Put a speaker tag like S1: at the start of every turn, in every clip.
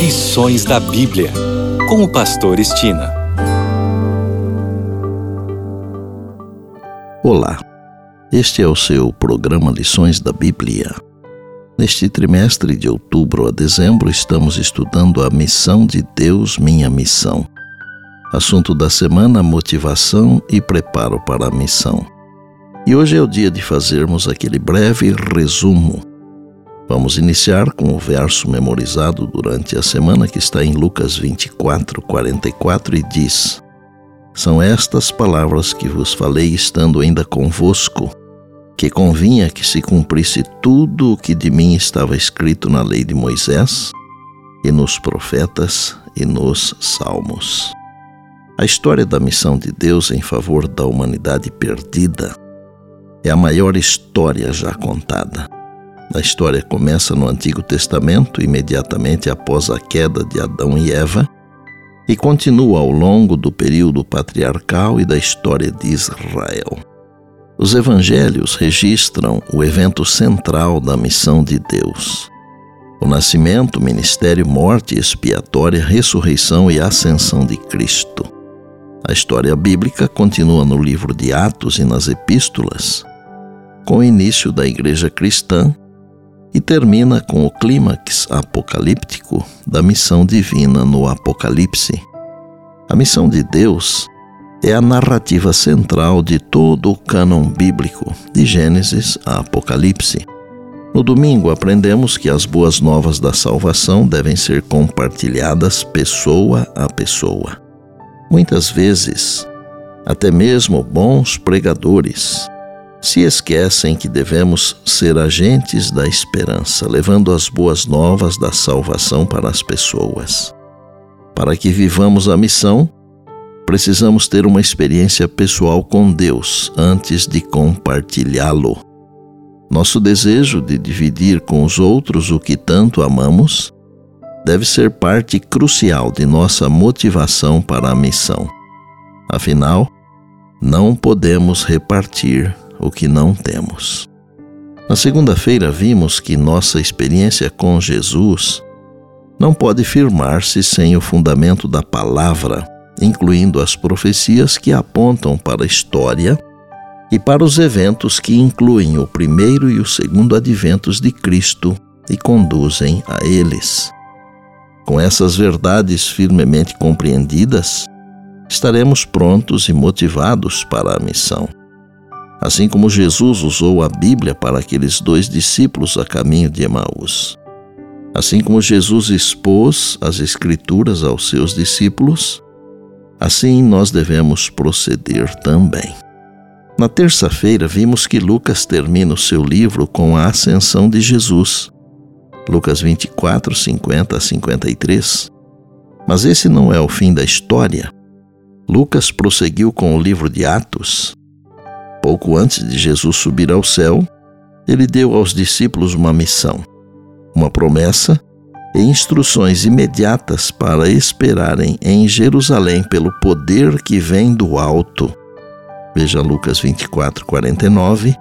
S1: Lições da Bíblia, com o Pastor Estina.
S2: Olá, este é o seu programa Lições da Bíblia. Neste trimestre de outubro a dezembro, estamos estudando a missão de Deus, minha missão. Assunto da semana: motivação e preparo para a missão. E hoje é o dia de fazermos aquele breve resumo Vamos iniciar com o verso memorizado durante a semana que está em Lucas 24, 44 e diz: São estas palavras que vos falei estando ainda convosco, que convinha que se cumprisse tudo o que de mim estava escrito na lei de Moisés, e nos profetas e nos salmos. A história da missão de Deus em favor da humanidade perdida é a maior história já contada. A história começa no Antigo Testamento, imediatamente após a queda de Adão e Eva, e continua ao longo do período patriarcal e da história de Israel. Os evangelhos registram o evento central da missão de Deus: o nascimento, ministério, morte expiatória, ressurreição e ascensão de Cristo. A história bíblica continua no livro de Atos e nas epístolas, com o início da igreja cristã e termina com o clímax apocalíptico da missão divina no Apocalipse. A missão de Deus é a narrativa central de todo o cânon bíblico, de Gênesis a Apocalipse. No domingo, aprendemos que as boas novas da salvação devem ser compartilhadas pessoa a pessoa. Muitas vezes, até mesmo bons pregadores se esquecem que devemos ser agentes da esperança, levando as boas novas da salvação para as pessoas. Para que vivamos a missão, precisamos ter uma experiência pessoal com Deus antes de compartilhá-lo. Nosso desejo de dividir com os outros o que tanto amamos deve ser parte crucial de nossa motivação para a missão. Afinal, não podemos repartir o que não temos. Na segunda-feira, vimos que nossa experiência com Jesus não pode firmar-se sem o fundamento da palavra, incluindo as profecias que apontam para a história e para os eventos que incluem o primeiro e o segundo adventos de Cristo e conduzem a eles. Com essas verdades firmemente compreendidas, estaremos prontos e motivados para a missão. Assim como Jesus usou a Bíblia para aqueles dois discípulos a caminho de Emaús. Assim como Jesus expôs as Escrituras aos seus discípulos, assim nós devemos proceder também. Na terça-feira, vimos que Lucas termina o seu livro com a ascensão de Jesus. Lucas 24, 50 a 53. Mas esse não é o fim da história. Lucas prosseguiu com o livro de Atos, Pouco antes de Jesus subir ao céu, ele deu aos discípulos uma missão, uma promessa e instruções imediatas para esperarem em Jerusalém pelo poder que vem do alto. Veja Lucas 24, 49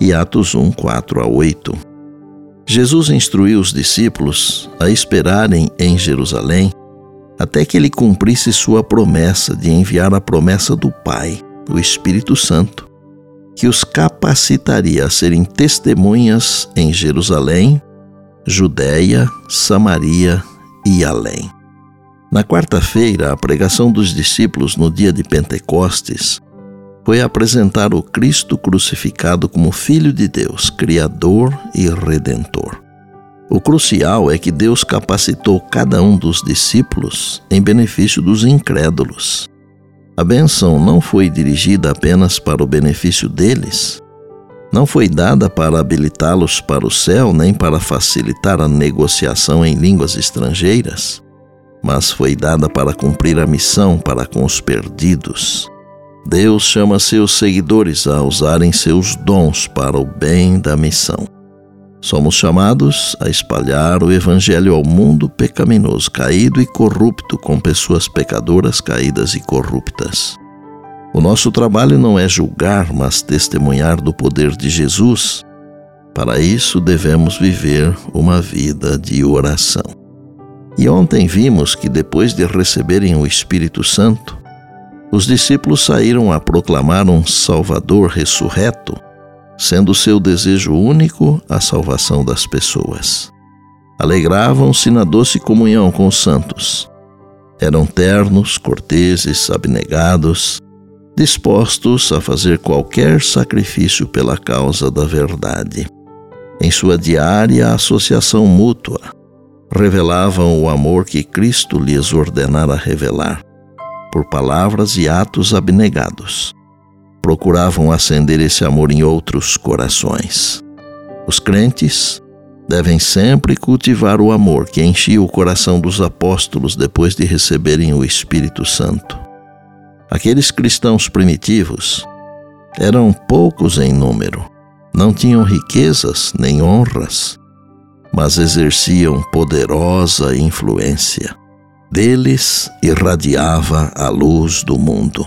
S2: e Atos 1, 4 a 8. Jesus instruiu os discípulos a esperarem em Jerusalém até que ele cumprisse sua promessa de enviar a promessa do Pai, o Espírito Santo, que os capacitaria a serem testemunhas em Jerusalém, Judéia, Samaria e além. Na quarta-feira, a pregação dos discípulos no dia de Pentecostes foi apresentar o Cristo crucificado como Filho de Deus, Criador e Redentor. O crucial é que Deus capacitou cada um dos discípulos em benefício dos incrédulos. A bênção não foi dirigida apenas para o benefício deles, não foi dada para habilitá-los para o céu nem para facilitar a negociação em línguas estrangeiras, mas foi dada para cumprir a missão para com os perdidos. Deus chama seus seguidores a usarem seus dons para o bem da missão. Somos chamados a espalhar o Evangelho ao mundo pecaminoso, caído e corrupto, com pessoas pecadoras, caídas e corruptas. O nosso trabalho não é julgar, mas testemunhar do poder de Jesus. Para isso, devemos viver uma vida de oração. E ontem vimos que depois de receberem o Espírito Santo, os discípulos saíram a proclamar um Salvador ressurreto, sendo seu desejo único a salvação das pessoas. Alegravam-se na doce comunhão com os santos. Eram ternos, corteses, abnegados, dispostos a fazer qualquer sacrifício pela causa da verdade. Em sua diária associação mútua, revelavam o amor que Cristo lhes ordenara revelar, por palavras e atos abnegados. Procuravam acender esse amor em outros corações. Os crentes devem sempre cultivar o amor que enchia o coração dos apóstolos depois de receberem o Espírito Santo. Aqueles cristãos primitivos eram poucos em número, não tinham riquezas nem honras, mas exerciam poderosa influência. Deles irradiava a luz do mundo.